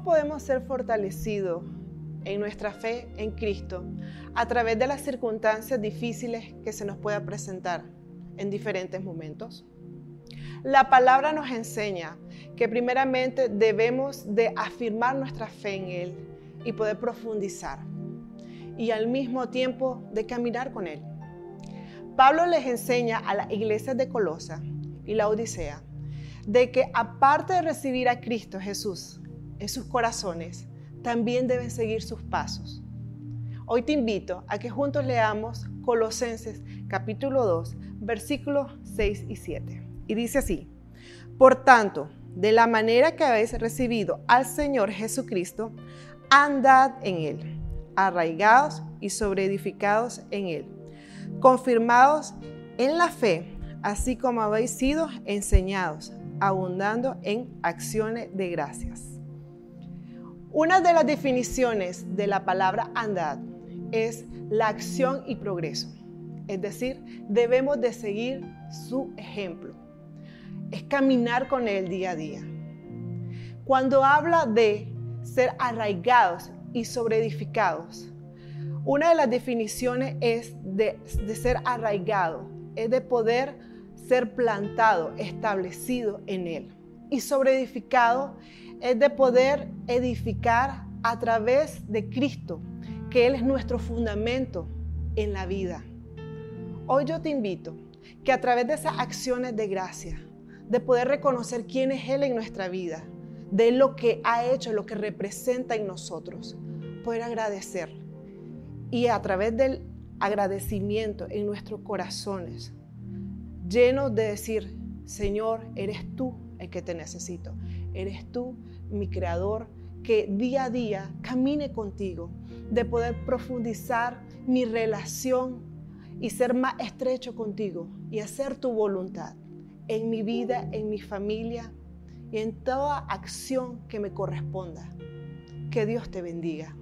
¿Cómo podemos ser fortalecidos en nuestra fe en Cristo a través de las circunstancias difíciles que se nos pueda presentar en diferentes momentos? La palabra nos enseña que primeramente debemos de afirmar nuestra fe en Él y poder profundizar y al mismo tiempo de caminar con Él. Pablo les enseña a las iglesias de Colosa y la Odisea de que aparte de recibir a Cristo Jesús en sus corazones, también deben seguir sus pasos. Hoy te invito a que juntos leamos Colosenses capítulo 2, versículos 6 y 7. Y dice así, por tanto, de la manera que habéis recibido al Señor Jesucristo, andad en Él, arraigados y sobreedificados en Él, confirmados en la fe, así como habéis sido enseñados, abundando en acciones de gracias. Una de las definiciones de la palabra andad es la acción y progreso. Es decir, debemos de seguir su ejemplo. Es caminar con él día a día. Cuando habla de ser arraigados y sobreedificados, una de las definiciones es de, de ser arraigado, es de poder ser plantado, establecido en él. Y sobreedificado es de poder edificar a través de Cristo, que Él es nuestro fundamento en la vida. Hoy yo te invito que a través de esas acciones de gracia, de poder reconocer quién es Él en nuestra vida, de lo que ha hecho, lo que representa en nosotros, poder agradecer. Y a través del agradecimiento en nuestros corazones, llenos de decir, Señor, eres tú el que te necesito. Eres tú, mi creador, que día a día camine contigo, de poder profundizar mi relación y ser más estrecho contigo y hacer tu voluntad en mi vida, en mi familia y en toda acción que me corresponda. Que Dios te bendiga.